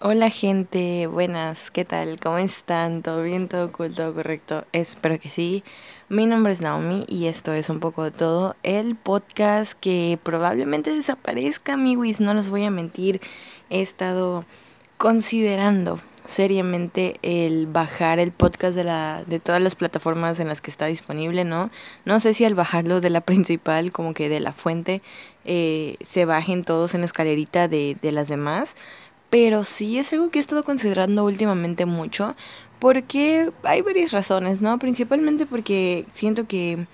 Hola gente, buenas, ¿qué tal? ¿Cómo están? ¿Todo bien? ¿Todo cool? ¿Todo correcto? Espero que sí. Mi nombre es Naomi y esto es un poco de todo. El podcast que probablemente desaparezca, amiguis, no los voy a mentir. He estado considerando seriamente el bajar el podcast de, la, de todas las plataformas en las que está disponible, ¿no? No sé si al bajarlo de la principal, como que de la fuente, eh, se bajen todos en la escalerita de, de las demás pero sí es algo que he estado considerando últimamente mucho, porque hay varias razones, ¿no? Principalmente porque siento que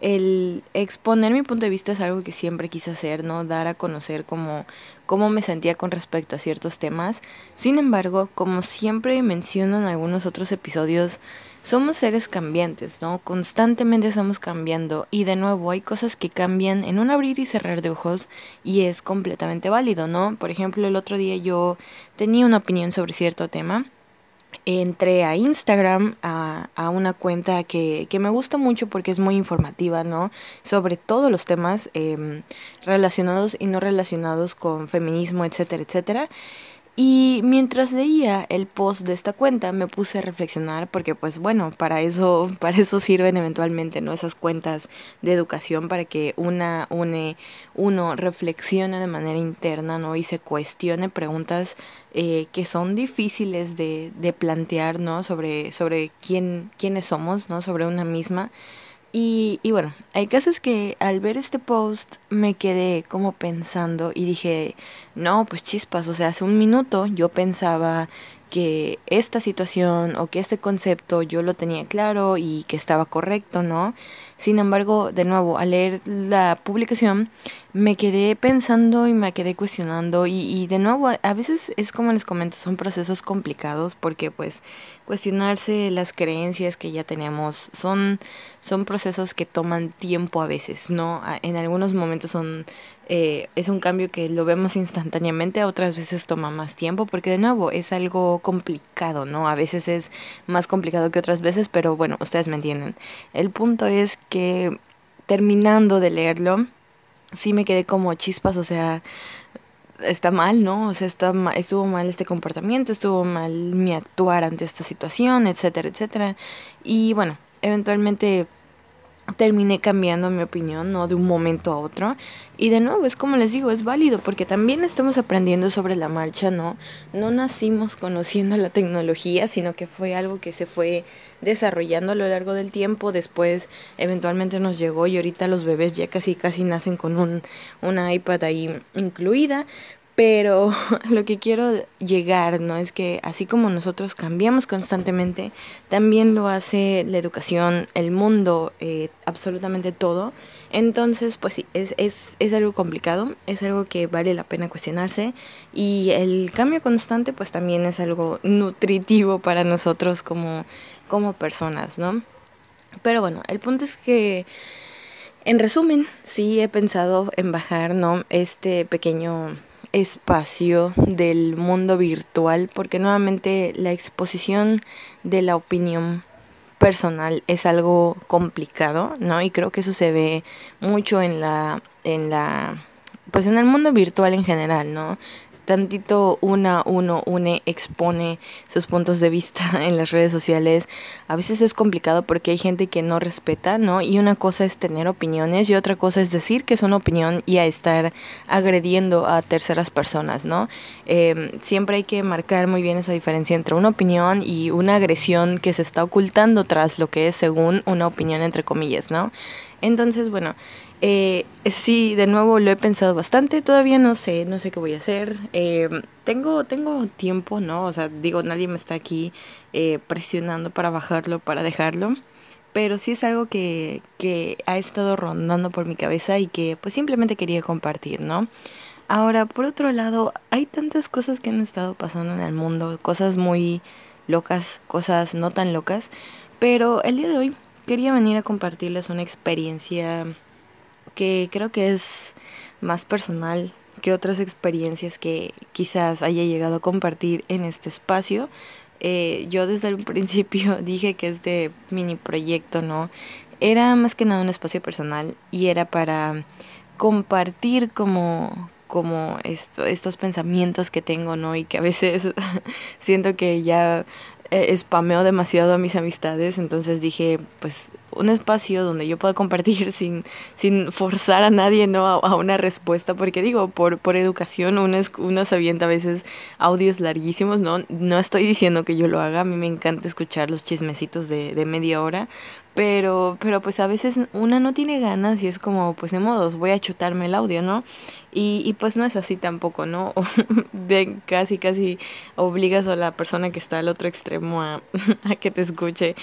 el exponer mi punto de vista es algo que siempre quise hacer, ¿no? Dar a conocer cómo, cómo me sentía con respecto a ciertos temas. Sin embargo, como siempre menciono en algunos otros episodios, somos seres cambiantes, ¿no? Constantemente estamos cambiando y de nuevo hay cosas que cambian en un abrir y cerrar de ojos y es completamente válido, ¿no? Por ejemplo, el otro día yo tenía una opinión sobre cierto tema. Entré a Instagram, a, a una cuenta que, que, me gusta mucho porque es muy informativa, ¿no? Sobre todos los temas eh, relacionados y no relacionados con feminismo, etcétera, etcétera. Y mientras leía el post de esta cuenta me puse a reflexionar porque pues bueno, para eso para eso sirven eventualmente, ¿no? Esas cuentas de educación para que una une uno reflexione de manera interna, ¿no? Y se cuestione preguntas eh, que son difíciles de, de plantear, ¿no? Sobre sobre quién quiénes somos, ¿no? Sobre una misma. Y, bueno, hay casos que al ver este post me quedé como pensando y dije, no, pues chispas, o sea, hace un minuto yo pensaba que esta situación o que este concepto yo lo tenía claro y que estaba correcto, ¿no? Sin embargo, de nuevo, al leer la publicación, me quedé pensando y me quedé cuestionando y, y, de nuevo, a veces es como les comento, son procesos complicados porque pues cuestionarse las creencias que ya tenemos son, son procesos que toman tiempo a veces, ¿no? En algunos momentos son, eh, es un cambio que lo vemos instantáneamente, otras veces toma más tiempo porque de nuevo es algo complicado, ¿no? A veces es más complicado que otras veces, pero bueno, ustedes me entienden. El punto es que terminando de leerlo, sí me quedé como chispas, o sea, está mal, ¿no? O sea, está estuvo mal este comportamiento, estuvo mal mi actuar ante esta situación, etcétera, etcétera. Y bueno, eventualmente terminé cambiando mi opinión, ¿no? De un momento a otro. Y de nuevo, es como les digo, es válido porque también estamos aprendiendo sobre la marcha, ¿no? No nacimos conociendo la tecnología, sino que fue algo que se fue desarrollando a lo largo del tiempo. Después, eventualmente nos llegó y ahorita los bebés ya casi, casi nacen con un, una iPad ahí incluida. Pero lo que quiero llegar, ¿no? Es que así como nosotros cambiamos constantemente, también lo hace la educación, el mundo, eh, absolutamente todo. Entonces, pues sí, es, es, es algo complicado, es algo que vale la pena cuestionarse y el cambio constante pues también es algo nutritivo para nosotros como, como personas, ¿no? Pero bueno, el punto es que... En resumen, sí he pensado en bajar, ¿no? Este pequeño espacio del mundo virtual porque nuevamente la exposición de la opinión personal es algo complicado, ¿no? Y creo que eso se ve mucho en la en la pues en el mundo virtual en general, ¿no? Tantito una, uno, une, expone sus puntos de vista en las redes sociales, a veces es complicado porque hay gente que no respeta, ¿no? Y una cosa es tener opiniones y otra cosa es decir que es una opinión y a estar agrediendo a terceras personas, ¿no? Eh, siempre hay que marcar muy bien esa diferencia entre una opinión y una agresión que se está ocultando tras lo que es según una opinión entre comillas, ¿no? Entonces, bueno, eh, sí, de nuevo lo he pensado bastante, todavía no sé, no sé qué voy a hacer. Eh, tengo, tengo tiempo, ¿no? O sea, digo, nadie me está aquí eh, presionando para bajarlo, para dejarlo. Pero sí es algo que, que ha estado rondando por mi cabeza y que pues simplemente quería compartir, ¿no? Ahora, por otro lado, hay tantas cosas que han estado pasando en el mundo, cosas muy locas, cosas no tan locas, pero el día de hoy quería venir a compartirles una experiencia que creo que es más personal que otras experiencias que quizás haya llegado a compartir en este espacio. Eh, yo desde el principio dije que este mini proyecto, ¿no? Era más que nada un espacio personal y era para compartir como, como esto, estos pensamientos que tengo, ¿no? Y que a veces siento que ya eh, spameo demasiado a mis amistades, entonces dije, pues un espacio donde yo pueda compartir sin, sin forzar a nadie ¿no? a, una respuesta, porque digo, por, por educación uno, es, a veces audios larguísimos, ¿no? No estoy diciendo que yo lo haga, a mí me encanta escuchar los chismecitos de, de media hora, pero, pero pues a veces una no tiene ganas y es como, pues de modos, voy a chutarme el audio, ¿no? Y, y pues no es así tampoco, ¿no? de casi, casi obligas a la persona que está al otro extremo a, que te escuche.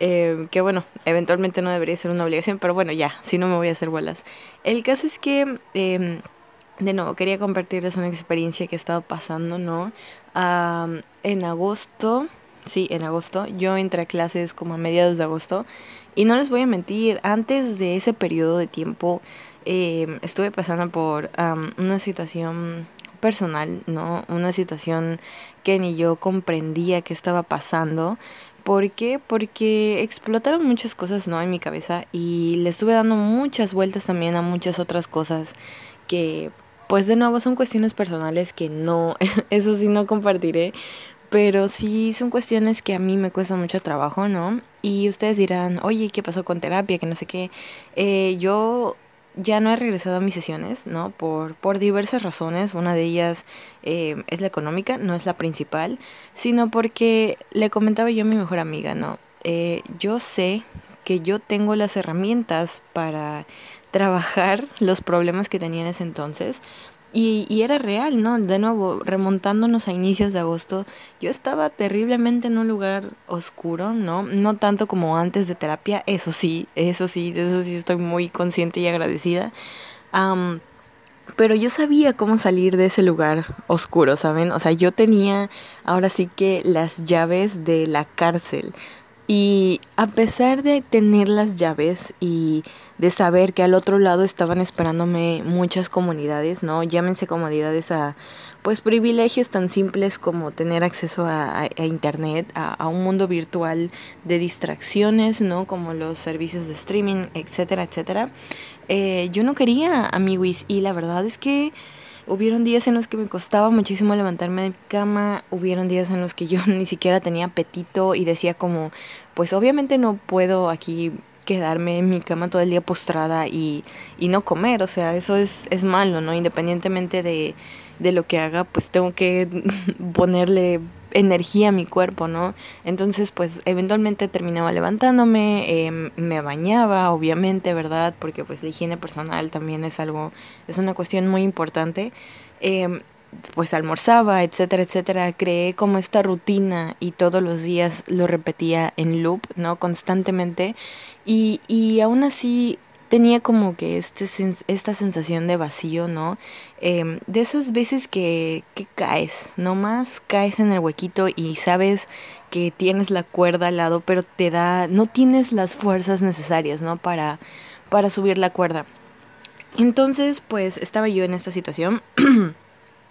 Eh, que bueno, eventualmente no debería ser una obligación, pero bueno, ya, si no me voy a hacer bolas. El caso es que, eh, de nuevo, quería compartirles una experiencia que he estado pasando, ¿no? en agosto Sí, en agosto. Yo entré a clases como a mediados de agosto. Y no les voy a mentir, antes de ese periodo de tiempo em, estuve pasando por una situación personal, ¿no? Una situación que ni yo comprendía que estaba pasando. ¿Por qué? Porque explotaron muchas cosas, ¿no? En mi cabeza y le estuve dando muchas vueltas también a muchas otras cosas que, pues de nuevo, son cuestiones personales que no, eso sí no compartiré, pero sí son cuestiones que a mí me cuesta mucho trabajo, ¿no? Y ustedes dirán, oye, ¿qué pasó con terapia? Que no sé qué. Eh, yo ya no he regresado a mis sesiones, ¿no? Por, por diversas razones. Una de ellas eh, es la económica, no es la principal, sino porque le comentaba yo a mi mejor amiga, ¿no? Eh, yo sé que yo tengo las herramientas para trabajar los problemas que tenía en ese entonces, y, y, era real, ¿no? De nuevo, remontándonos a inicios de agosto, yo estaba terriblemente en un lugar oscuro, ¿no? No tanto como antes de terapia, eso sí, eso sí, de eso sí estoy muy consciente y agradecida. pero yo sabía cómo salir de ese lugar oscuro, ¿saben? O sea, yo tenía ahora sí que las llaves de la cárcel. Y a pesar de tener las llaves y de saber que al otro lado estaban esperándome muchas comunidades, ¿no? Llámense comodidades a, pues, privilegios tan simples como tener acceso a, Internet, a, un mundo virtual de distracciones, ¿no? Como los servicios de streaming, etcétera, etcétera. Eh, yo no quería amiguis y la verdad es que hubieron días en los que me costaba muchísimo levantarme de mi cama, hubieron días en los que yo ni siquiera tenía apetito y decía como, pues obviamente no puedo aquí quedarme en mi cama todo el día postrada y, y no comer, o sea, eso es, es malo, ¿no? Independientemente de, de lo que haga, pues tengo que ponerle energía a mi cuerpo, ¿no? Entonces, pues eventualmente terminaba levantándome, em, me bañaba, obviamente, ¿verdad? Porque pues la higiene personal también es algo, es una cuestión muy importante. Eh, pues almorzaba, etcétera, etcétera, creé como esta rutina y todos los días lo repetía en loop, ¿no? Constantemente. Y, y aún así tenía como que este, esta sensación de vacío, ¿no? Em, de esas veces que, que caes, nomás caes en el huequito y sabes que tienes la cuerda al lado, pero te da, no tienes las fuerzas necesarias, ¿no? Para, para subir la cuerda. Entonces, pues estaba yo en esta situación.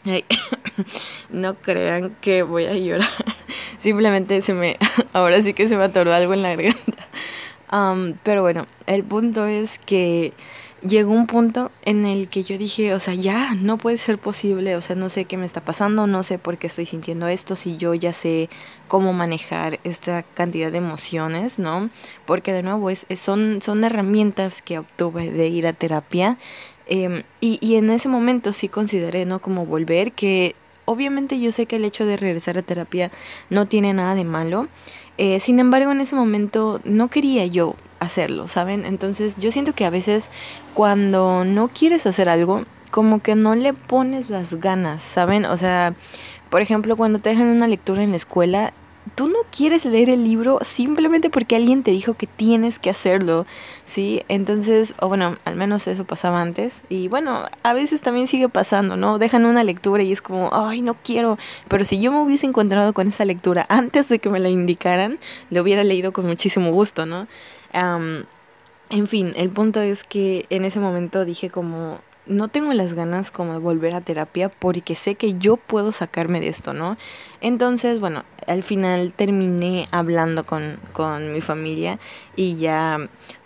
no crean que voy a llorar. Simplemente se me. Ahora sí que se me atoró algo en la garganta. Pero bueno, el punto es que llegó un punto en el que yo dije, o sea, ya, no puede ser posible, o sea, no sé qué me está pasando, no sé por qué estoy sintiendo esto, si yo ya sé cómo manejar esta cantidad de emociones, ¿no? Porque de nuevo, es, son, son herramientas que obtuve de ir a terapia Em, y, y en ese momento sí consideré, ¿no? Como volver, que obviamente yo sé que el hecho de regresar a terapia no tiene nada de malo. Eh, sin embargo, en ese momento no quería yo hacerlo, ¿saben? Entonces yo siento que a veces cuando no quieres hacer algo, como que no le pones las ganas, ¿saben? O sea, por ejemplo, cuando te dejan una lectura en la escuela, tú no quieres leer el libro simplemente porque alguien te dijo que tienes que hacerlo, ¿sí? Entonces, o bueno, al menos eso pasaba antes. Y bueno, a veces también sigue pasando, ¿no? Dejan una lectura y es como, ay, no quiero. Pero si yo me hubiese encontrado con esa lectura antes de que me la indicaran, lo hubiera leído con muchísimo gusto, ¿no? en fin, el punto es que en ese momento dije como, no tengo las ganas como de volver a terapia porque sé que yo puedo sacarme de esto, ¿no? Entonces, bueno, al final terminé hablando con, con mi familia y ya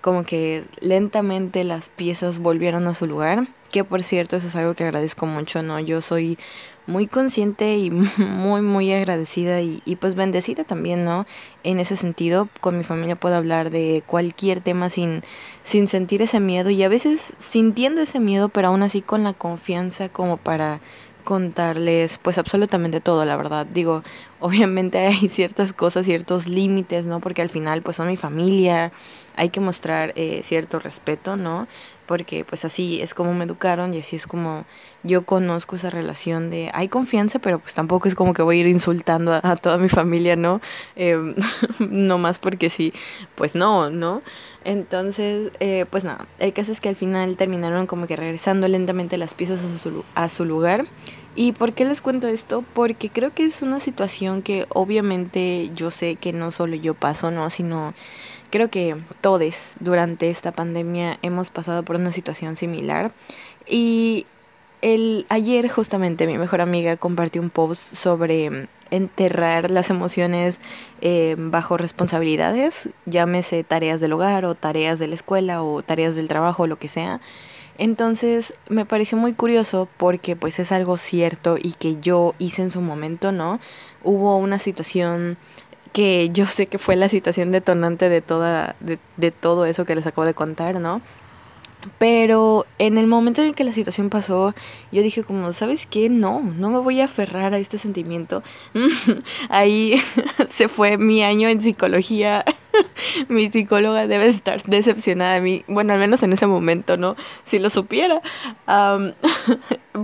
como que lentamente las piezas volvieron a su lugar. que por cierto eso es algo que agradezco mucho, ¿no? Yo soy muy consciente y muy, muy agradecida y, y, pues bendecida también, ¿no? En ese sentido, con mi familia puedo hablar de cualquier tema sin, sin sentir ese miedo y a veces sintiendo ese miedo, pero aún así con la confianza como para contarles pues absolutamente todo, la verdad. Digo, obviamente hay ciertas cosas, ciertos límites, ¿no? Porque al final pues son mi familia, hay que mostrar eh, cierto respeto, ¿no? Porque pues así es como me educaron y así es como yo conozco esa relación de hay confianza, pero pues tampoco es como que voy a ir insultando a, toda mi familia, ¿no? Eh, no más porque sí, pues no, ¿no? Entonces, eh, pues nada, el caso es que al final terminaron como que regresando lentamente las piezas a su, a su lugar. ¿Y por qué les cuento esto? Porque creo que es una situación que obviamente yo sé que no solo yo paso, ¿no? Sino creo que todos durante esta pandemia hemos pasado por una situación similar. Y el, ayer justamente mi mejor amiga compartió un post sobre enterrar las emociones eh, bajo responsabilidades, llámese tareas del hogar o tareas de la escuela o tareas del trabajo o lo que sea. Entonces me pareció muy curioso porque pues es algo cierto y que yo hice en su momento, ¿no? Hubo una situación que yo sé que fue la situación detonante de toda de, de todo eso que les acabo de contar, ¿no? Pero en el momento en el que la situación pasó, yo dije como, ¿sabes qué? No, no me voy a aferrar a este sentimiento. Ahí se fue mi año en psicología. mi psicóloga debe estar decepcionada de mí. Bueno, al menos en ese momento, ¿no? Si lo supiera.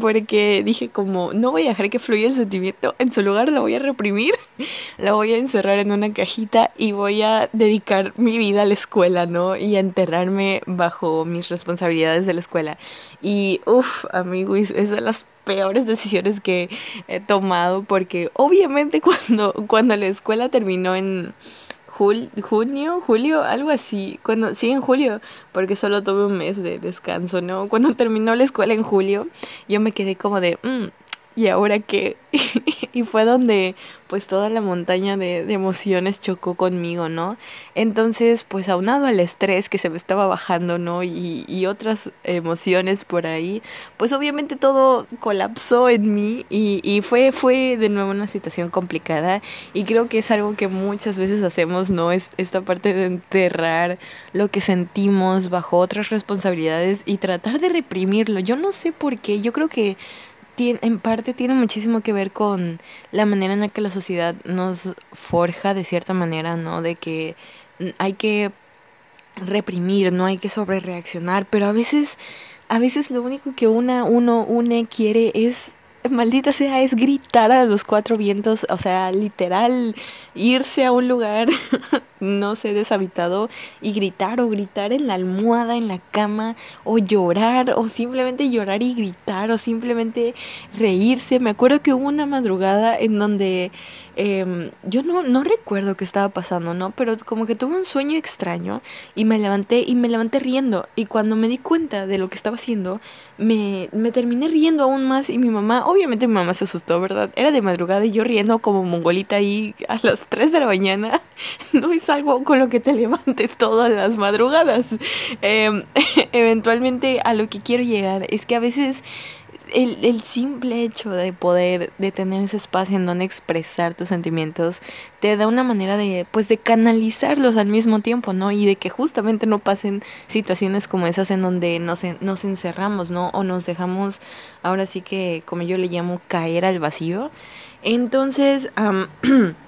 porque dije como, no voy a dejar que fluya el sentimiento. En su lugar lo voy a reprimir. lo voy a encerrar en una cajita y voy a dedicar mi vida a la escuela, ¿no? Y a enterrarme bajo mis responsabilidades responsabilidades de la escuela. Y uff, amigos, es de las peores decisiones que he tomado porque obviamente cuando, cuando la escuela terminó en junio, julio, algo así, cuando sí en julio, porque solo tuve un mes de descanso, ¿no? Cuando terminó la escuela en julio, yo me quedé como de, mm, ¿y ahora qué? y fue donde pues toda la montaña de, emociones chocó conmigo, ¿no? Entonces, pues aunado al estrés que se me estaba bajando, ¿no? Y, y otras emociones por ahí, pues obviamente todo colapsó en mí y, y, fue, fue de nuevo una situación complicada y creo que es algo que muchas veces hacemos, ¿no? Es esta parte de enterrar lo que sentimos bajo otras responsabilidades y tratar de reprimirlo. Yo no sé por qué, yo creo que en parte tiene muchísimo que ver con la manera en la que la sociedad nos forja de cierta manera, ¿no? De que hay que reprimir, no hay que sobrereaccionar, pero a veces, a veces lo único que una, uno une quiere es maldita sea, es gritar a los cuatro vientos, o sea, literal, irse a un lugar, no sé, deshabitado y gritar o gritar en la almohada, en la cama, o llorar, o simplemente llorar y gritar, o simplemente reírse. Me acuerdo que hubo una madrugada en donde eh, yo no, no recuerdo qué estaba pasando, ¿no? Pero como que tuve un sueño extraño y me levanté y me levanté riendo. Y cuando me di cuenta de lo que estaba haciendo, me, me terminé riendo aún más y mi mamá, obviamente mi mamá se asustó, ¿verdad? Era de madrugada y yo riendo como mongolita ahí a las 3 de la mañana. No es algo con lo que te levantes todas las madrugadas. Eh, eventualmente a lo que quiero llegar es que a veces el, el, simple hecho de poder, de tener ese espacio en donde expresar tus sentimientos, te da una manera de, pues, de canalizarlos al mismo tiempo, ¿no? Y de que justamente no pasen situaciones como esas en donde nos, nos encerramos, ¿no? O nos dejamos, ahora sí que, como yo le llamo, caer al vacío. Entonces,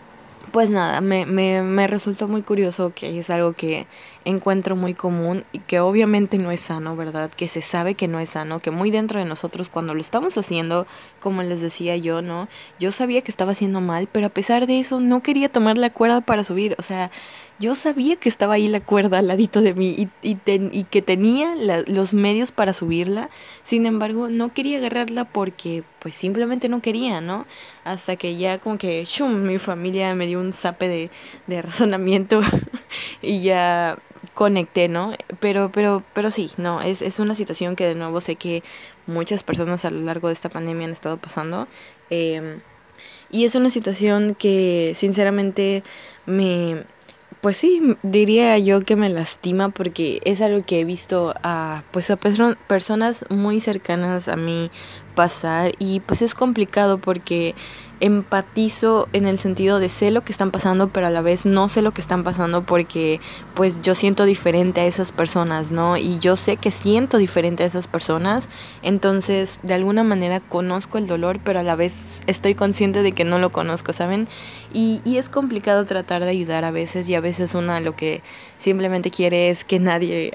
pues nada, me, me, me resultó muy curioso que es algo que encuentro muy común y que obviamente no es sano, ¿verdad? Que se sabe que no es sano, que muy dentro de nosotros cuando lo estamos haciendo, como les decía yo, ¿no? Yo sabía que estaba haciendo mal, pero a pesar de eso no quería tomar la cuerda para subir, o sea, yo sabía que estaba ahí la cuerda al ladito de mí y, y, y que tenía los medios para subirla, sin embargo no quería agarrarla porque pues simplemente no quería, ¿no? Hasta que ya como que shum, mi familia me dio un zape de, de razonamiento y ya conecté, ¿no? Pero, pero, pero sí, no, es, es una situación que de nuevo sé que muchas personas a lo largo de esta pandemia han estado pasando. Eh, y es una situación que sinceramente me pues sí, diría yo que me lastima porque es algo que he visto a, pues a personas muy cercanas a mí pasar y pues es complicado porque empatizo en el sentido de sé lo que están pasando, pero a la vez no sé lo que están pasando porque pues yo siento diferente a esas personas, ¿no? Y yo sé que siento diferente a esas personas, entonces de alguna manera conozco el dolor, pero a la vez estoy consciente de que no lo conozco, ¿saben? Y, y es complicado tratar de ayudar a veces y a veces una lo que simplemente quiere es que nadie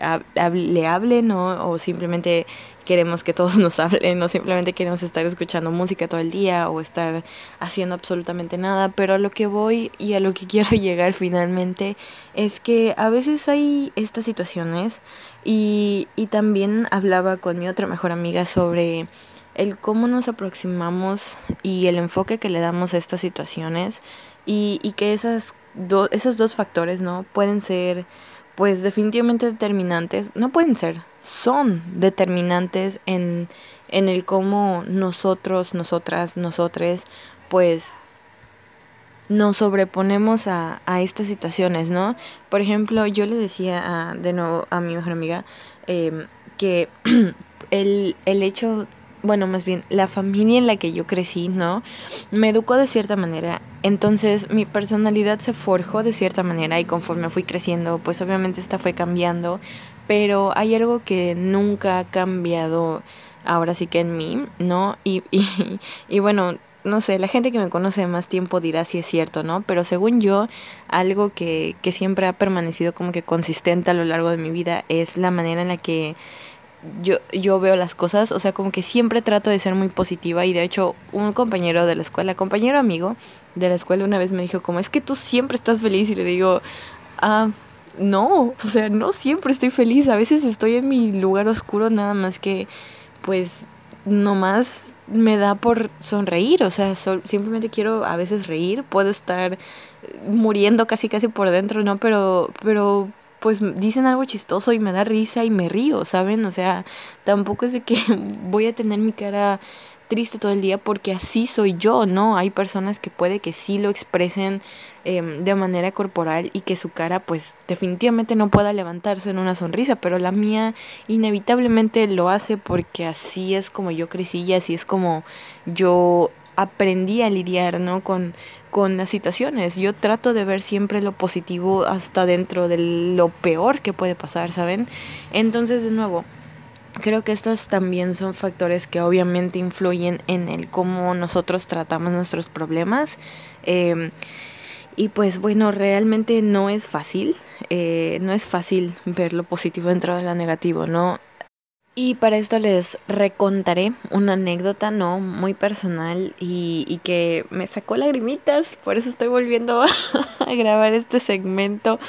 le hable, ¿no? O simplemente queremos que todos nos hablen o simplemente queremos estar escuchando música todo el día o estar haciendo absolutamente nada, pero a lo que voy y a lo que quiero llegar finalmente es que a veces hay estas situaciones y, y también hablaba con mi otra mejor amiga sobre el cómo nos aproximamos y el enfoque que le damos a estas situaciones y, y que esas esos dos factores no pueden ser pues definitivamente determinantes, no pueden ser, son determinantes en, en el cómo nosotros, nosotras, nosotres, pues nos sobreponemos a, a, estas situaciones, ¿no? Por ejemplo, yo le decía a, de nuevo a mi mejor amiga eh, que el, el hecho bueno, más bien la familia en la que yo crecí, ¿no? Me educó de cierta manera. Entonces mi personalidad se forjó de cierta manera y conforme fui creciendo, pues obviamente esta fue cambiando. Pero hay algo que nunca ha cambiado ahora sí que en mí, ¿no? Y, y, y bueno, no sé, la gente que me conoce más tiempo dirá si es cierto, ¿no? Pero según yo, algo que, que siempre ha permanecido como que consistente a lo largo de mi vida es la manera en la que yo, yo veo las cosas, o sea, como que siempre trato de ser muy positiva y de hecho un compañero de la escuela, compañero amigo de la escuela una vez me dijo como, es que tú siempre estás feliz y le digo, ah, no, o sea, no siempre estoy feliz, a veces estoy en mi lugar oscuro nada más que, pues, nomás me da por sonreír, o sea, simplemente quiero a veces reír, puedo estar muriendo casi casi por dentro, ¿no? Pero, pero pues dicen algo chistoso y me da risa y me río, ¿saben? O sea, tampoco es de que voy a tener mi cara triste todo el día porque así soy yo, ¿no? Hay personas que puede que sí lo expresen em, de manera corporal y que su cara pues definitivamente no pueda levantarse en una sonrisa, pero la mía inevitablemente lo hace porque así es como yo crecí y así es como yo aprendí a lidiar, ¿no? Con, con las situaciones. Yo trato de ver siempre lo positivo hasta dentro de lo peor que puede pasar, ¿saben? Entonces, de nuevo, creo que estos también son factores que obviamente influyen en el cómo nosotros tratamos nuestros problemas. Em, y pues bueno, realmente no es fácil, eh, no es fácil ver lo positivo dentro de lo negativo, ¿no? Y para esto les recontaré una anécdota, ¿no? Muy personal y, y que me sacó lagrimitas, por eso estoy volviendo a, grabar este segmento,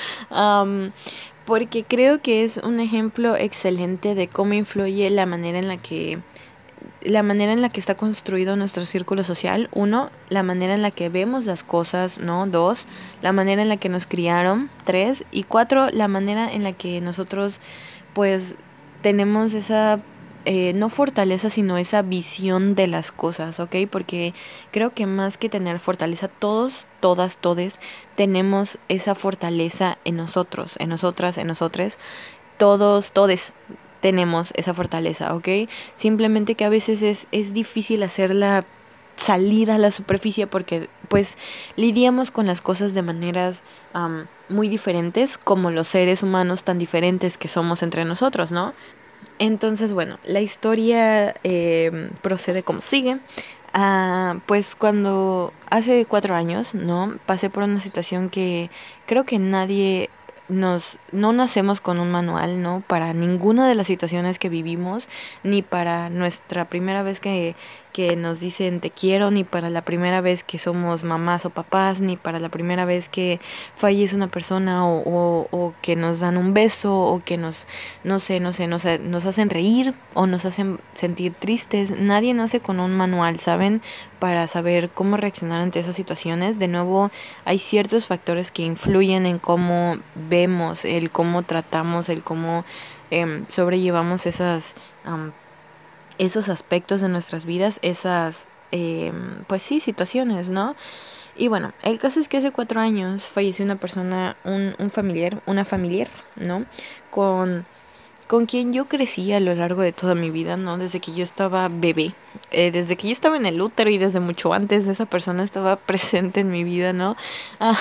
porque creo que es un ejemplo excelente de cómo influye la manera en la que la manera en la que está construido nuestro círculo social, uno, la manera en la que vemos las cosas, ¿no? Dos, la manera en la que nos criaron, tres, y cuatro, la manera en la que nosotros pues tenemos esa, eh, no fortaleza, sino esa visión de las cosas, ¿ok? Porque creo que más que tener fortaleza, todos, todas, todes, tenemos esa fortaleza en nosotros, en nosotras, en nosotros, todos, todes tenemos esa fortaleza, ¿ok? Simplemente que a veces es, es difícil hacerla salir a la superficie porque pues lidiamos con las cosas de maneras muy diferentes como los seres humanos tan diferentes que somos entre nosotros, ¿no? Entonces, bueno, la historia eh, procede como sigue. Ah, pues cuando hace cuatro años, ¿no? Pasé por una situación que creo que nadie nos no nacemos con un manual, ¿no? Para ninguna de las situaciones que vivimos, ni para nuestra primera vez que, que nos dicen te quiero, ni para la primera vez que somos mamás o papás, ni para la primera vez que fallece una persona o, o, o que nos dan un beso o que nos, no sé, no sé, nos, nos hacen reír o nos hacen sentir tristes. Nadie nace con un manual, ¿saben? Para saber cómo reaccionar ante esas situaciones. De nuevo, hay ciertos factores que influyen en cómo vemos, el cómo tratamos, el cómo eh, sobrellevamos esas, um, esos aspectos de nuestras vidas, esas, eh, pues sí, situaciones, ¿no? Y bueno, el caso es que hace cuatro años falleció una persona, un, un familiar, una familiar, ¿no? Con con quien yo crecí a lo largo de toda mi vida, ¿no? Desde que yo estaba bebé, eh, desde que yo estaba en el útero y desde mucho antes esa persona estaba presente en mi vida, ¿no? Ah,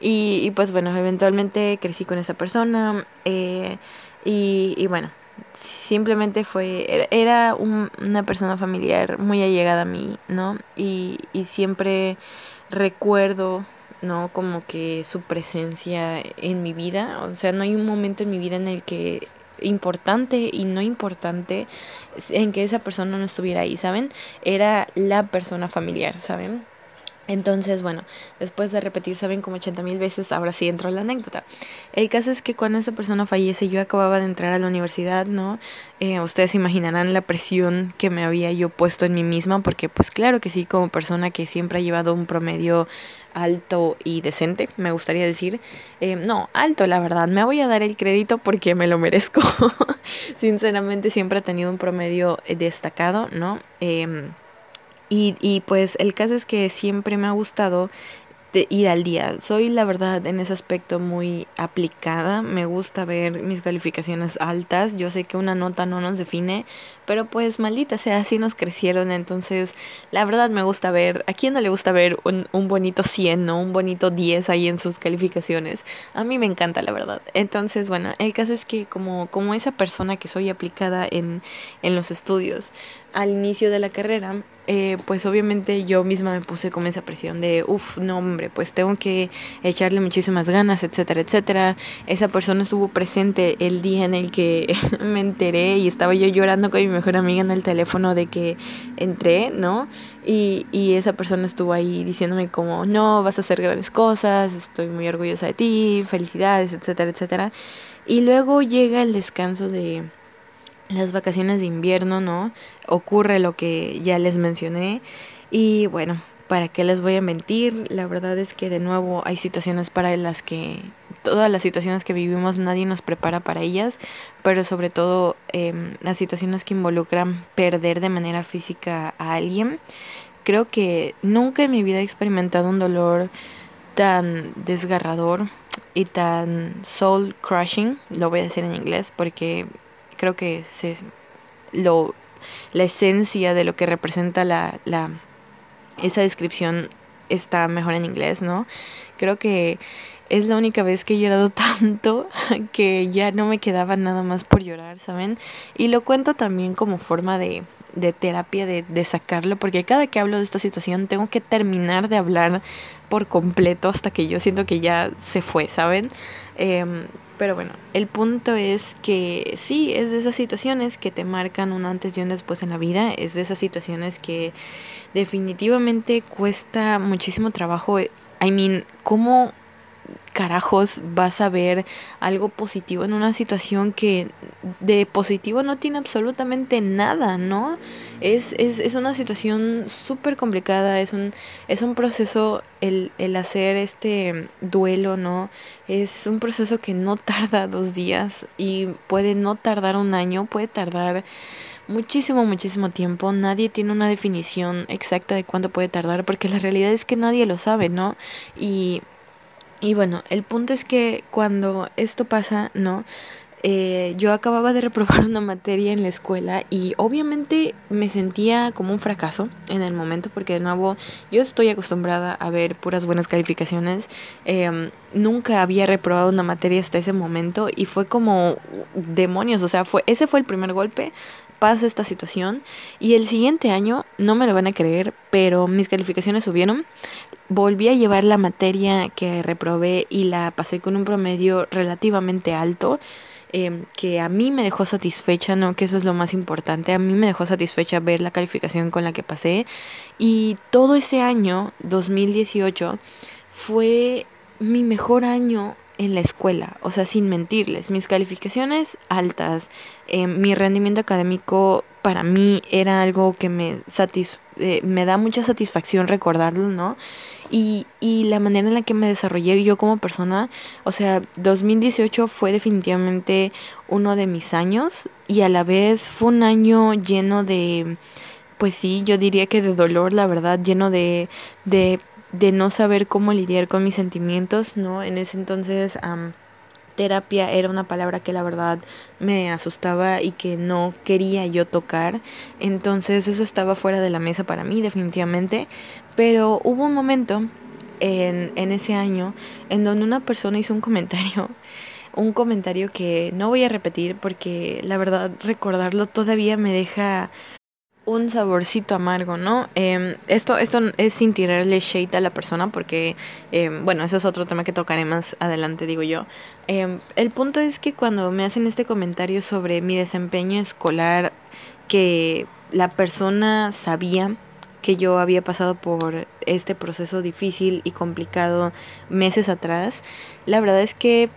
y, pues bueno, eventualmente crecí con esa persona eh, y, bueno, simplemente fue, era, una persona familiar muy allegada a mí, ¿no? Y, y siempre recuerdo ¿no? Como que su presencia en mi vida, o sea, no hay un momento en mi vida en el que importante y no importante en que esa persona no estuviera ahí, ¿saben? Era la persona familiar, ¿saben? Entonces, bueno, después de repetir, saben, como 80 mil veces, ahora sí entró la anécdota. El caso es que cuando esa persona fallece, yo acababa de entrar a la universidad, ¿no? Eh, ustedes imaginarán la presión que me había yo puesto en mí misma, porque pues claro que sí, como persona que siempre ha llevado un promedio alto y decente, me gustaría decir. Eh, no, alto, la verdad, me voy a dar el crédito porque me lo merezco. Sinceramente, siempre he tenido un promedio destacado, ¿no? Eh, y, y pues el caso es que siempre me ha gustado de ir al día. Soy la verdad en ese aspecto muy aplicada. Me gusta ver mis calificaciones altas. Yo sé que una nota no nos define, pero pues maldita sea, así nos crecieron. Entonces, la verdad me gusta ver, ¿a quién no le gusta ver un, un bonito 100, ¿no? Un bonito 10 ahí en sus calificaciones? A mí me encanta, la verdad. Entonces, bueno, el caso es que como, como esa persona que soy aplicada en, en los estudios, al inicio de la carrera, eh, pues obviamente yo misma me puse como esa presión de, uff, no hombre, pues tengo que echarle muchísimas ganas, etcétera, etcétera. Esa persona estuvo presente el día en el que me enteré y estaba yo llorando con mi mejor amiga en el teléfono de que entré, ¿no? Y, y esa persona estuvo ahí diciéndome como, no, vas a hacer grandes cosas, estoy muy orgullosa de ti, felicidades, etcétera, etcétera. Y luego llega el descanso de las vacaciones de invierno, ¿no? Ocurre lo que ya les mencioné y bueno, ¿para qué les voy a mentir? La verdad es que de nuevo hay situaciones para las que todas las situaciones que vivimos nadie nos prepara para ellas, pero sobre todo em, las situaciones que involucran perder de manera física a alguien. Creo que nunca en mi vida he experimentado un dolor tan desgarrador y tan soul crushing, lo voy a decir en inglés porque creo que es lo, la esencia de lo que representa la, la, esa descripción está mejor en inglés, ¿no? Creo que es la única vez que he llorado tanto que ya no me quedaba nada más por llorar, ¿saben? Y lo cuento también como forma de, de terapia, de, de, sacarlo, porque cada que hablo de esta situación tengo que terminar de hablar por completo hasta que yo siento que ya se fue, ¿saben? Eh, pero bueno, el punto es que sí, es de esas situaciones que te marcan un antes y un después en la vida, es de esas situaciones que definitivamente cuesta muchísimo trabajo. I mean, ¿cómo carajos vas a ver algo positivo en una situación que de positivo no tiene absolutamente nada, ¿no? Es, es, es una situación súper complicada, es un, es un proceso el, el hacer este duelo, ¿no? Es un proceso que no tarda dos días y puede no tardar un año, puede tardar muchísimo, muchísimo tiempo. Nadie tiene una definición exacta de cuánto puede tardar porque la realidad es que nadie lo sabe, ¿no? Y y bueno, el punto es que cuando esto pasa, ¿no? Eh, yo acababa de reprobar una materia en la escuela y obviamente me sentía como un fracaso en el momento porque de nuevo yo estoy acostumbrada a ver puras buenas calificaciones. Em, nunca había reprobado una materia hasta ese momento y fue como demonios, o sea, fue, ese fue el primer golpe pasa esta situación y el siguiente año, no me lo van a creer, pero mis calificaciones subieron. Volví a llevar la materia que reprobé y la pasé con un promedio relativamente alto. Em, que a mí me dejó satisfecha, ¿no? Que eso es lo más importante. A mí me dejó satisfecha ver la calificación con la que pasé. Y todo ese año, 2018, fue mi mejor año en la escuela, o sea, sin mentirles, mis calificaciones altas, eh, mi rendimiento académico para mí era algo que me, eh, me da mucha satisfacción recordarlo, ¿no? Y, y la manera en la que me desarrollé yo como persona, o sea, 2018 fue definitivamente uno de mis años y a la vez fue un año lleno de, pues sí, yo diría que de dolor, la verdad, lleno de, de de no saber cómo lidiar con mis sentimientos, ¿no? En ese entonces terapia era una palabra que la verdad me asustaba y que no quería yo tocar. Entonces eso estaba fuera de la mesa para mí definitivamente. Pero hubo un momento en, en ese año en donde una persona hizo un comentario un comentario que no voy a repetir porque la verdad recordarlo todavía me deja un saborcito amargo, ¿no? Em, esto, esto es sin tirarle shade a la persona porque, em, bueno, eso es otro tema que tocaré más adelante, digo yo. Em, el punto es que cuando me hacen este comentario sobre mi desempeño escolar, que la persona sabía que yo había pasado por este proceso difícil y complicado meses atrás, la verdad es que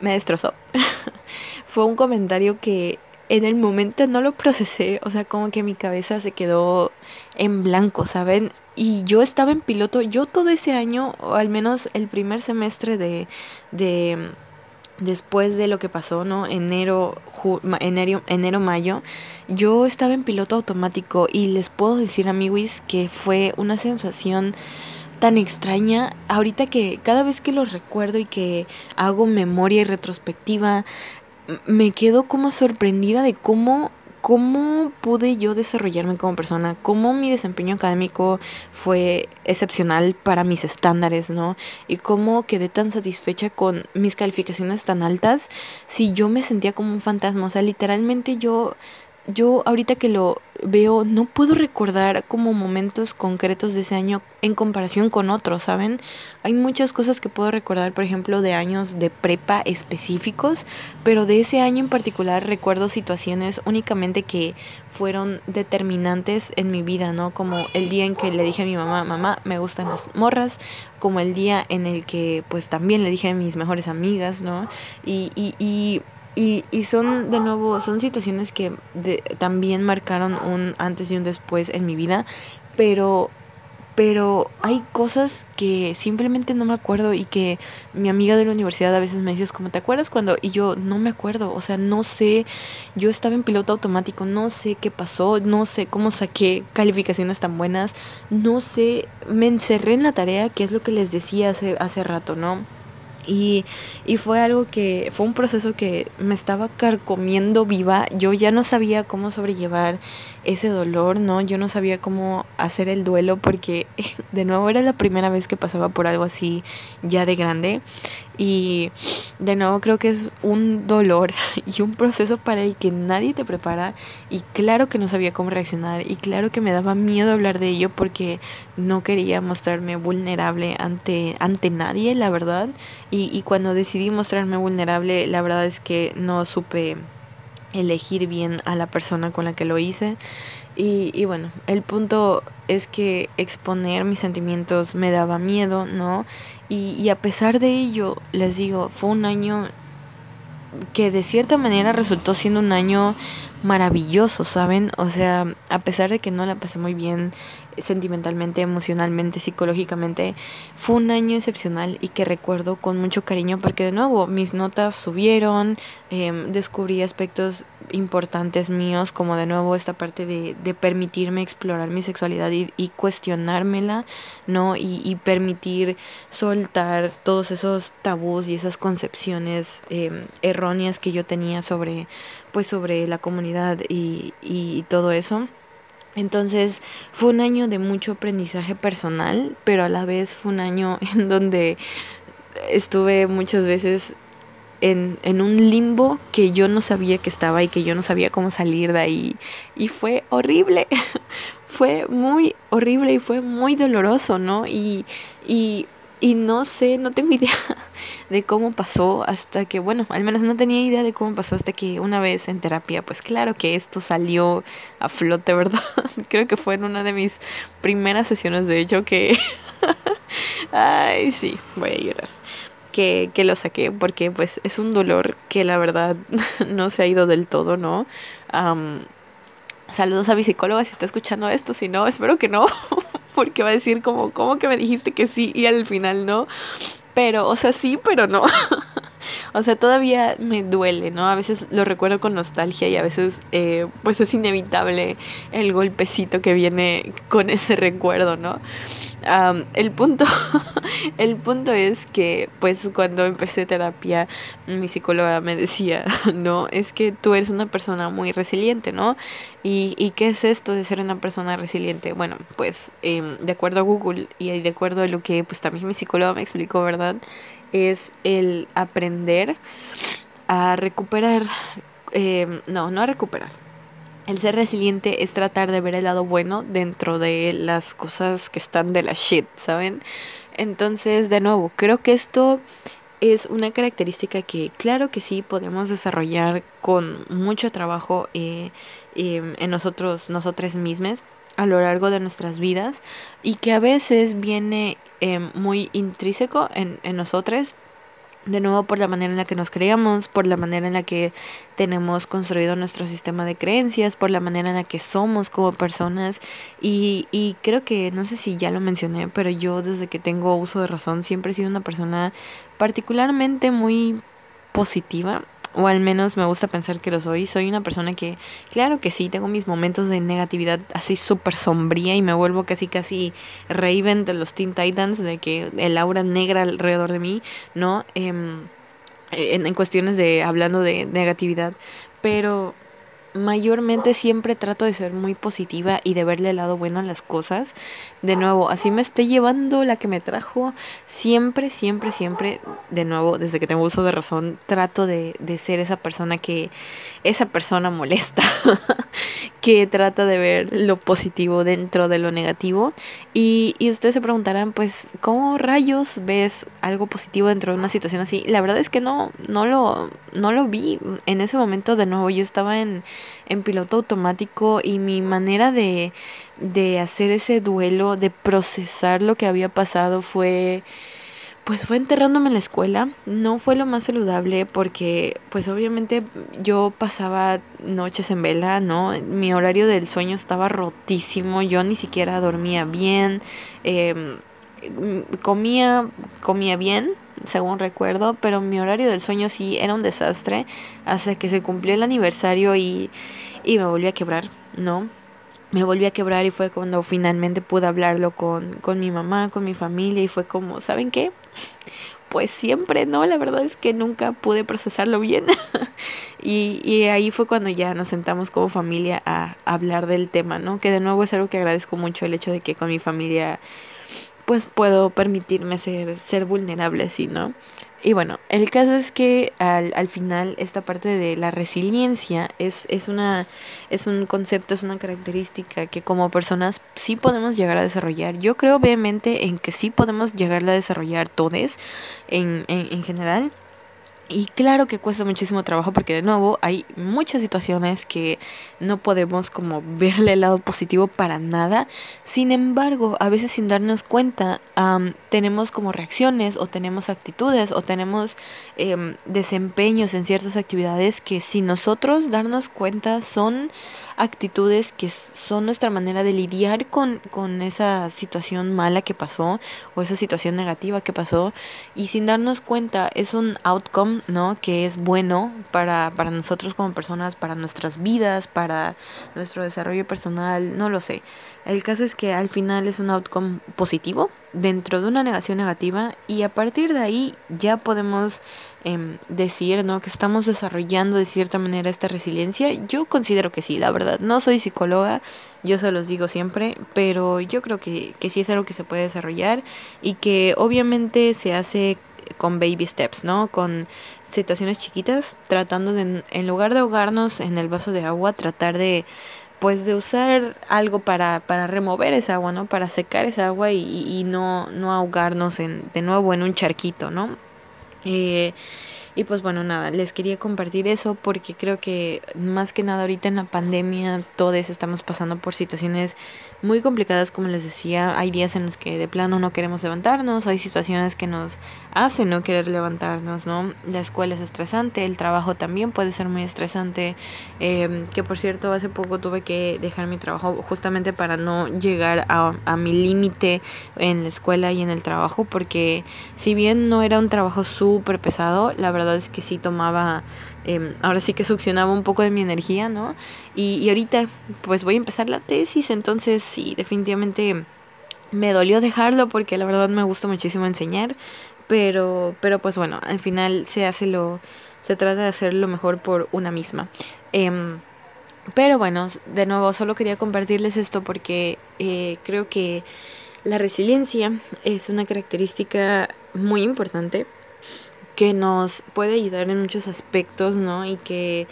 me destrozó. Fue un comentario que en el momento no lo procesé, o sea, como que mi cabeza se quedó en blanco, ¿saben? Y yo estaba en piloto, yo todo ese año, o al menos el primer semestre de, de después de lo que pasó, ¿no? Enero, enero, enero, mayo, yo estaba en piloto automático y les puedo decir, amigos, que fue una sensación tan extraña. Ahorita que cada vez que lo recuerdo y que hago memoria y retrospectiva, me quedo como sorprendida de cómo cómo pude yo desarrollarme como persona, cómo mi desempeño académico fue excepcional para mis estándares, ¿no? Y cómo quedé tan satisfecha con mis calificaciones tan altas si yo me sentía como un fantasma, o sea, literalmente yo yo ahorita que lo veo no puedo recordar como momentos concretos de ese año en comparación con otros, ¿saben? Hay muchas cosas que puedo recordar, por ejemplo, de años de prepa específicos, pero de ese año en particular recuerdo situaciones únicamente que fueron determinantes en mi vida, ¿no? Como el día en que le dije a mi mamá, mamá, me gustan las morras, como el día en el que pues también le dije a mis mejores amigas, ¿no? Y, y, y y, y son, de nuevo, son situaciones que también marcaron un antes y un después en mi vida, pero, pero hay cosas que simplemente no me acuerdo y que mi amiga de la universidad a veces me dice, como, ¿te acuerdas cuando? Y yo no me acuerdo, o sea, no sé, yo estaba en piloto automático, no sé qué pasó, no sé cómo saqué calificaciones tan buenas, no sé, me encerré en la tarea, que es lo que les decía hace, hace rato, ¿no? Y, y, fue algo que, fue un proceso que me estaba carcomiendo viva. Yo ya no sabía cómo sobrellevar ese dolor, ¿no? Yo no sabía cómo hacer el duelo porque de nuevo era la primera vez que pasaba por algo así ya de grande. Y de nuevo creo que es un dolor y un proceso para el que nadie te prepara. Y claro que no sabía cómo reaccionar. Y claro que me daba miedo hablar de ello porque no quería mostrarme vulnerable ante, ante nadie, la verdad. Y, y cuando decidí mostrarme vulnerable, la verdad es que no supe elegir bien a la persona con la que lo hice. Y, y, bueno, el punto es que exponer mis sentimientos me daba miedo, ¿no? Y, y a pesar de ello, les digo, fue un año que de cierta manera resultó siendo un año maravilloso, ¿saben? O sea, a pesar de que no la pasé muy bien sentimentalmente, emocionalmente, psicológicamente, fue un año excepcional y que recuerdo con mucho cariño porque de nuevo mis notas subieron, em, descubrí aspectos importantes míos como de nuevo esta parte de, de permitirme explorar mi sexualidad y, y cuestionármela, ¿no? Y, y, permitir soltar todos esos tabús y esas concepciones em, erróneas que yo tenía sobre pues sobre la comunidad y, y todo eso. Entonces fue un año de mucho aprendizaje personal, pero a la vez fue un año en donde estuve muchas veces en, en, un limbo que yo no sabía que estaba y que yo no sabía cómo salir de ahí. Y fue horrible, fue muy horrible y fue muy doloroso, ¿no? Y, y y no sé, no tengo idea de cómo pasó hasta que, bueno, al menos no tenía idea de cómo pasó hasta que una vez en terapia, pues claro que esto salió a flote, ¿verdad? Creo que fue en una de mis primeras sesiones, de hecho, que... Ay, sí, voy a llorar. Que, que lo saqué porque pues es un dolor que la verdad no se ha ido del todo, ¿no? saludos a mi psicóloga si está escuchando esto, si no, espero que no, porque va a decir como, ¿cómo que me dijiste que sí? Y al final no. Pero, o sea, sí, pero no. o sea, todavía me duele, ¿no? A veces lo recuerdo con nostalgia y a veces, eh, pues es inevitable el golpecito que viene con ese recuerdo, ¿no? El punto, el punto es que, pues, cuando empecé terapia, mi psicóloga me decía, no, es que tú eres una persona muy resiliente, ¿no? ¿Y, y qué es esto de ser una persona resiliente? Bueno, pues, em, de acuerdo a Google y de acuerdo a lo que, pues, también mi psicóloga me explicó, ¿verdad? Es el aprender a recuperar, em, no, no a recuperar el ser resiliente es tratar de ver el lado bueno dentro de las cosas que están de la shit, ¿saben? Entonces, de nuevo, creo que esto es una característica que claro que sí podemos desarrollar con mucho trabajo eh, em, en nosotros, nosotras mismas a lo largo de nuestras vidas y que a veces viene em, muy intrínseco en, en nosotros de nuevo por la manera en la que nos creamos, por la manera en la que tenemos construido nuestro sistema de creencias, por la manera en la que somos como personas. Y, y creo que, no sé si ya lo mencioné, pero yo desde que tengo uso de razón siempre he sido una persona particularmente muy positiva o al menos me gusta pensar que lo soy. Soy una persona que, claro que sí, tengo mis momentos de negatividad así súper sombría y me vuelvo casi casi Raven de los Teen Titans, de que el aura negra alrededor de mí, ¿no? Em, en, en cuestiones de, hablando de negatividad, pero mayormente siempre trato de ser muy positiva y de verle el lado bueno a las cosas. De nuevo, así me esté llevando la que me trajo. Siempre, siempre, siempre, de nuevo, desde que tengo uso de razón, trato de, de ser esa persona que, esa persona molesta, que trata de ver lo positivo dentro de lo negativo. Y, y ustedes se preguntarán, pues, ¿cómo rayos ves algo positivo dentro de una situación así? La verdad es que no, no lo, no lo vi en ese momento de nuevo. Yo estaba en en piloto automático y mi manera de, de hacer ese duelo, de procesar lo que había pasado fue pues fue enterrándome en la escuela. No fue lo más saludable porque pues obviamente yo pasaba noches en vela, ¿no? Mi horario del sueño estaba rotísimo, yo ni siquiera dormía bien, em, comía, comía bien, según recuerdo, pero mi horario del sueño sí era un desastre hasta que se cumplió el aniversario y, y me volví a quebrar, ¿no? Me volví a quebrar y fue cuando finalmente pude hablarlo con, con mi mamá, con mi familia y fue como, ¿saben qué? Pues siempre, ¿no? La verdad es que nunca pude procesarlo bien. y, y ahí fue cuando ya nos sentamos como familia a hablar del tema, ¿no? Que de nuevo es algo que agradezco mucho el hecho de que con mi familia pues puedo permitirme ser, ser vulnerable así, ¿no? Y bueno, el caso es que al, al final esta parte de la resiliencia es, es, una, es un concepto, es una característica que como personas sí podemos llegar a desarrollar. Yo creo obviamente en que sí podemos llegar a desarrollar todos en, en, en general y claro que cuesta muchísimo trabajo porque de nuevo hay muchas situaciones que no podemos como verle el lado positivo para nada. Sin embargo, a veces sin darnos cuenta tenemos como reacciones o tenemos actitudes o tenemos em, desempeños en ciertas actividades que sin nosotros darnos cuenta son actitudes que son nuestra manera de lidiar con, con esa situación mala que pasó o esa situación negativa que pasó y sin darnos cuenta es un outcome, ¿no? Que es bueno para, para nosotros como personas, para nuestras vidas, para nuestro desarrollo personal, no lo sé. El caso es que al final es un outcome positivo dentro de una negación negativa y a partir de ahí ya podemos eh, decir ¿no? que estamos desarrollando de cierta manera esta resiliencia. Yo considero que sí, la verdad. No soy psicóloga, yo se los digo siempre, pero yo creo que, que sí es algo que se puede desarrollar y que obviamente se hace con baby steps, ¿no? Con situaciones chiquitas, tratando de, en lugar de ahogarnos en el vaso de agua, tratar de pues de usar algo para, para remover esa agua, ¿no? Para secar esa agua y, y no, no ahogarnos en, de nuevo en un charquito, ¿no? Eh, y pues bueno, nada, les quería compartir eso porque creo que más que nada ahorita en la pandemia todos estamos pasando por situaciones muy complicadas, como les decía, hay días en los que de plano no queremos levantarnos, hay situaciones que nos hacen no querer levantarnos, ¿no? La escuela es estresante, el trabajo también puede ser muy estresante, eh, que por cierto hace poco tuve que dejar mi trabajo justamente para no llegar a, a mi límite en la escuela y en el trabajo, porque si bien no era un trabajo súper pesado, la verdad es que sí tomaba, eh, ahora sí que succionaba un poco de mi energía, ¿no? Y, y ahorita pues voy a empezar la tesis, entonces sí, definitivamente Me dolió dejarlo porque la verdad me gusta muchísimo enseñar, pero, pero pues bueno, al final se hace lo, se trata de hacer lo mejor por una misma. Em, pero bueno, de nuevo, solo quería compartirles esto porque eh, creo que la resiliencia es una característica muy importante que nos puede ayudar en muchos aspectos, ¿no? Y que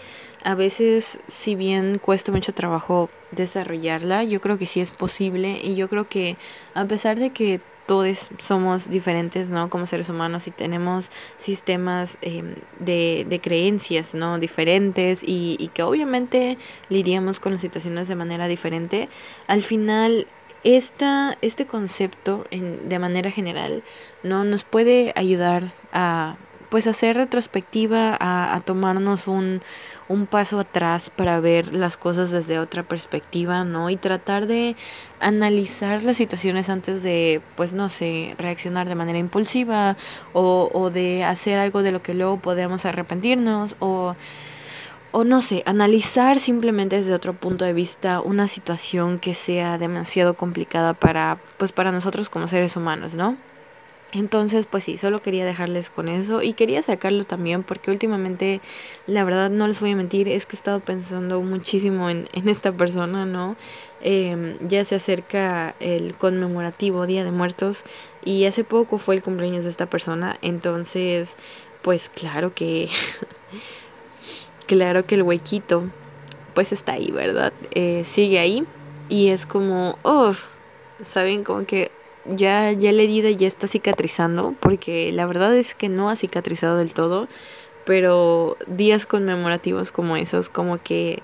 a veces, si bien cuesta mucho trabajo desarrollarla, yo creo que sí es posible y yo creo que a pesar de que todos somos diferentes, ¿no? Como seres humanos y tenemos sistemas em, de, de, creencias, ¿no? Diferentes y, y que obviamente lidiamos con las situaciones de manera diferente, al final esta, este concepto en, de manera general no nos puede ayudar a pues hacer retrospectiva, a, a tomarnos un, un paso atrás para ver las cosas desde otra perspectiva, ¿no? Y tratar de analizar las situaciones antes de, pues no sé, reaccionar de manera impulsiva o, o de hacer algo de lo que luego podamos arrepentirnos o o no sé, analizar simplemente desde otro punto de vista una situación que sea demasiado complicada para pues para nosotros como seres humanos, ¿no? Entonces, pues sí, solo quería dejarles con eso y quería sacarlo también porque últimamente, la verdad, no les voy a mentir, es que he estado pensando muchísimo en, en esta persona, ¿no? Eh, ya se acerca el conmemorativo Día de Muertos y hace poco fue el cumpleaños de esta persona, entonces, pues claro que, claro que el huequito, pues está ahí, ¿verdad? Eh, sigue ahí y es como, uff, ¿saben? Como que ya, ya la herida ya está cicatrizando, porque la verdad es que no ha cicatrizado del todo, pero días conmemorativos como esos como que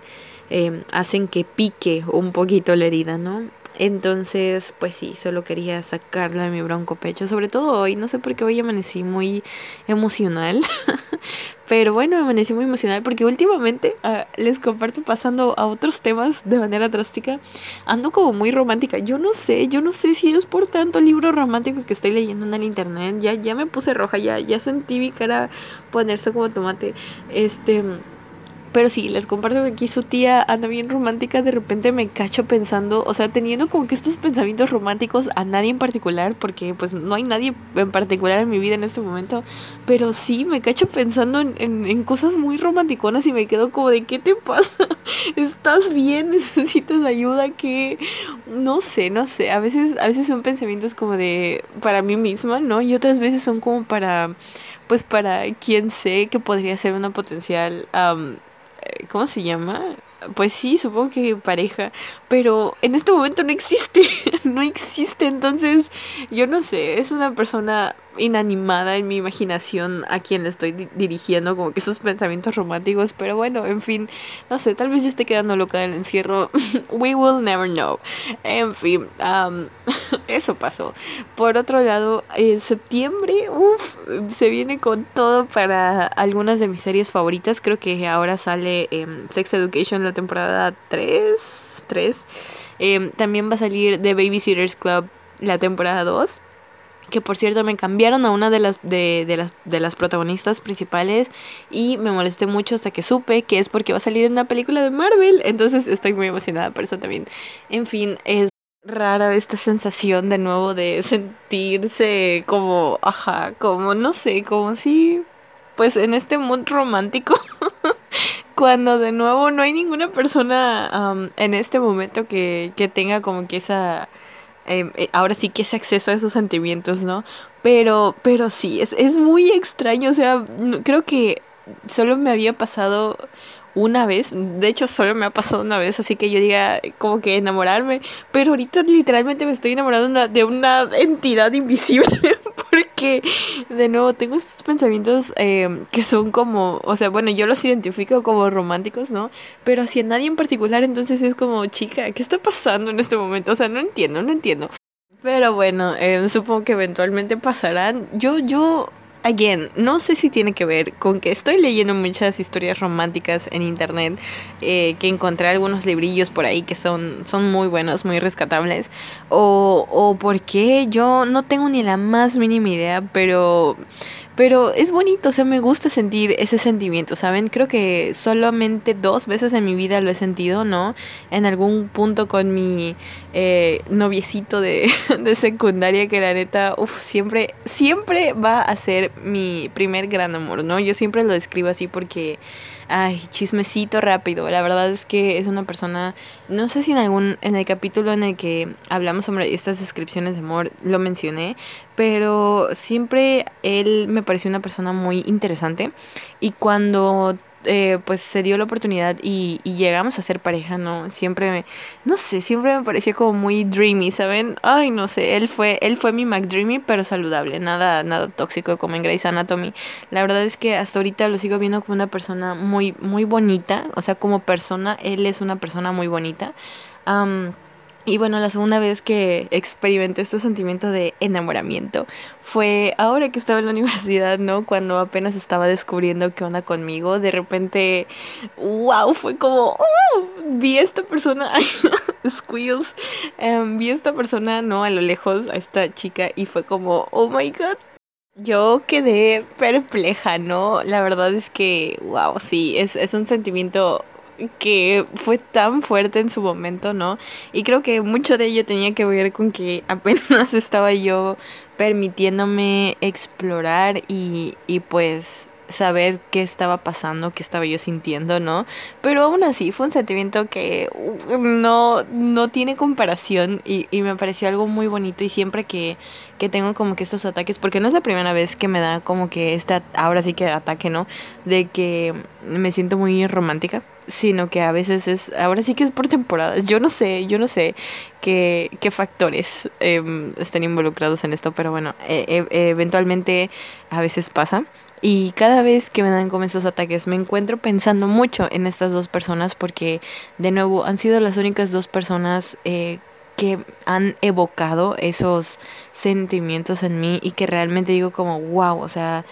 eh, hacen que pique un poquito la herida, ¿no? Entonces, pues sí, solo quería sacarlo de mi bronco pecho, sobre todo hoy, no sé por qué hoy amanecí muy emocional, pero bueno, amanecí muy emocional porque últimamente uh, les comparto pasando a otros temas de manera drástica, ando como muy romántica, yo no sé, yo no sé si es por tanto libro romántico que estoy leyendo en el internet, ya, ya me puse roja, ya, ya sentí mi cara ponerse como tomate, este... Pero sí, les comparto que aquí su tía anda bien romántica, de repente me cacho pensando, o sea, teniendo como que estos pensamientos románticos a nadie en particular, porque pues no hay nadie en particular en mi vida en este momento, pero sí me cacho pensando en, en, cosas muy romanticonas y me quedo como de, ¿qué te pasa? ¿Estás bien? ¿Necesitas ayuda? ¿Qué? No sé, no sé, a veces, a veces son pensamientos como de, para mí misma, ¿no? Y otras veces son como para, pues para quien sé que podría ser una potencial... ¿Cómo se llama? Pues sí, supongo que pareja, pero en este momento no existe, no existe, entonces yo no sé, es una persona inanimada en mi imaginación a quien le estoy di dirigiendo como que esos pensamientos románticos, pero bueno, en fin, no sé, tal vez ya esté quedando loca del encierro, we will never know, en fin, um, eso pasó. Por otro lado, en septiembre, uff, se viene con todo para algunas de mis series favoritas, creo que ahora sale eh, Sex Education la temporada 3, 3. Eh, también va a salir The Babysitters Club la temporada 2 que por cierto me cambiaron a una de las, de, de, las, de las protagonistas principales y me molesté mucho hasta que supe que es porque va a salir en una película de Marvel, entonces estoy muy emocionada por eso también. En fin, es rara esta sensación de nuevo de sentirse como, ajá, como no sé, como si, pues en este mundo romántico, cuando de nuevo no hay ninguna persona en este momento que, que tenga como que esa eh, ahora sí que ese acceso a esos sentimientos, ¿no? Pero, pero sí, es, es muy extraño, o sea, creo que solo me había pasado una vez, de hecho solo me ha pasado una vez, así que yo diga como que enamorarme, pero ahorita literalmente me estoy enamorando de una entidad invisible, porque de nuevo tengo estos pensamientos eh, que son como, o sea, bueno, yo los identifico como románticos, ¿no? Pero si a nadie en particular, entonces es como, chica, ¿qué está pasando en este momento? O sea, no entiendo, no entiendo. Pero bueno, eh, supongo que eventualmente pasarán. Yo, yo again, no sé si tiene que ver con que estoy leyendo muchas historias románticas en internet, eh, que encontré algunos librillos por ahí que son, son muy buenos, muy rescatables, o, o porque yo no tengo ni la más mínima idea, pero pero es bonito, o sea, me gusta sentir ese sentimiento, ¿saben? Creo que solamente dos veces en mi vida lo he sentido, ¿no? En algún punto con mi eh, noviecito de, de, secundaria que la neta, uff, siempre, siempre va a ser mi primer gran amor, ¿no? Yo siempre lo describo así porque ay, chismecito rápido. La verdad es que es una persona, no sé si en algún, en el capítulo en el que hablamos sobre estas descripciones de amor lo mencioné, pero siempre él me pareció una persona muy interesante y cuando eh, pues se dio la oportunidad y, llegamos a ser pareja, ¿no? Siempre me, no sé, siempre me pareció como muy dreamy, ¿saben? Ay, no sé, él fue, él fue mi McDreamy, pero saludable, nada, nada tóxico como en Grey's Anatomy. La verdad es que hasta ahorita lo sigo viendo como una persona muy, muy bonita, o sea, como persona, él es una persona muy bonita. Y bueno, la segunda vez que experimenté este sentimiento de enamoramiento fue ahora que estaba en la universidad, ¿no? Cuando apenas estaba descubriendo qué onda conmigo. De repente, wow, fue como, oh, vi a esta persona, squeals, um, vi a esta persona, ¿no? A lo lejos, a esta chica y fue como, oh my god. Yo quedé perpleja, ¿no? La verdad es que, wow, sí, es, es un sentimiento que fue tan fuerte en su momento, ¿no? Y creo que mucho de ello tenía que ver con que apenas estaba yo permitiéndome explorar y, y pues saber qué estaba pasando, qué estaba yo sintiendo, ¿no? Pero aún así fue un sentimiento que uh, no, no tiene comparación y, y me pareció algo muy bonito y siempre que, que tengo como que estos ataques, porque no es la primera vez que me da como que este, ahora sí que ataque, ¿no? De que me siento muy romántica, sino que a veces es, ahora sí que es por temporadas, yo no sé, yo no sé qué, qué factores em, estén involucrados en esto, pero bueno, e, e, eventualmente a veces pasa. Y cada vez que me dan como esos ataques me encuentro pensando mucho en estas dos personas porque de nuevo han sido las únicas dos personas eh, que han evocado esos sentimientos en mí y que realmente digo como wow, o sea,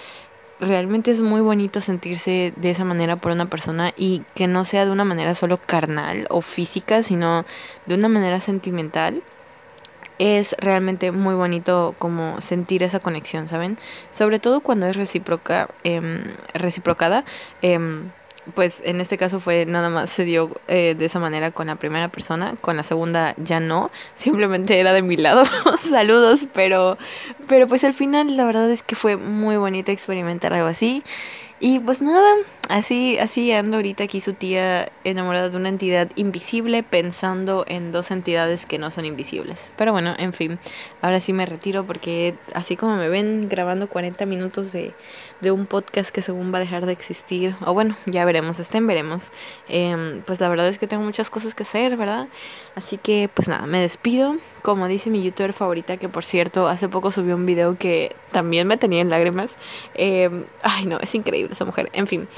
realmente es muy bonito sentirse de esa manera por una persona y que no sea de una manera solo carnal o física, sino de una manera sentimental es realmente muy bonito como sentir esa conexión, ¿saben? Sobre todo cuando es recíproca, eh, reciprocada. Eh, pues en este caso fue nada más se dio eh, de esa manera con la primera persona, con la segunda ya no, simplemente era de mi lado, saludos, pero, pero pues al final la verdad es que fue muy bonito experimentar algo así y pues nada, así, así ando ahorita aquí su tía enamorada de una entidad invisible pensando en dos entidades que no son invisibles. Pero bueno, en fin, ahora sí me retiro porque así como me ven grabando 40 minutos de, de un podcast que según va a dejar de existir, o bueno, ya veremos, estén, veremos. Em, pues la verdad es que tengo muchas cosas que hacer, ¿verdad? Así que pues nada, me despido. Como dice mi youtuber favorita, que por cierto hace poco subió un video que también me tenía en lágrimas. Em, ay no, es increíble esa mujer. En fin,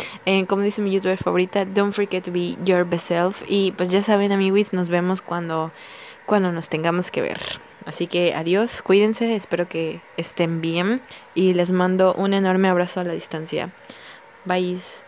como dice mi youtuber favorita, don't forget to be your best self. Y pues ya saben, amigos, nos vemos cuando, cuando nos tengamos que ver. Así que adiós, cuídense, espero que estén bien y les mando un enorme abrazo a la distancia. Bye.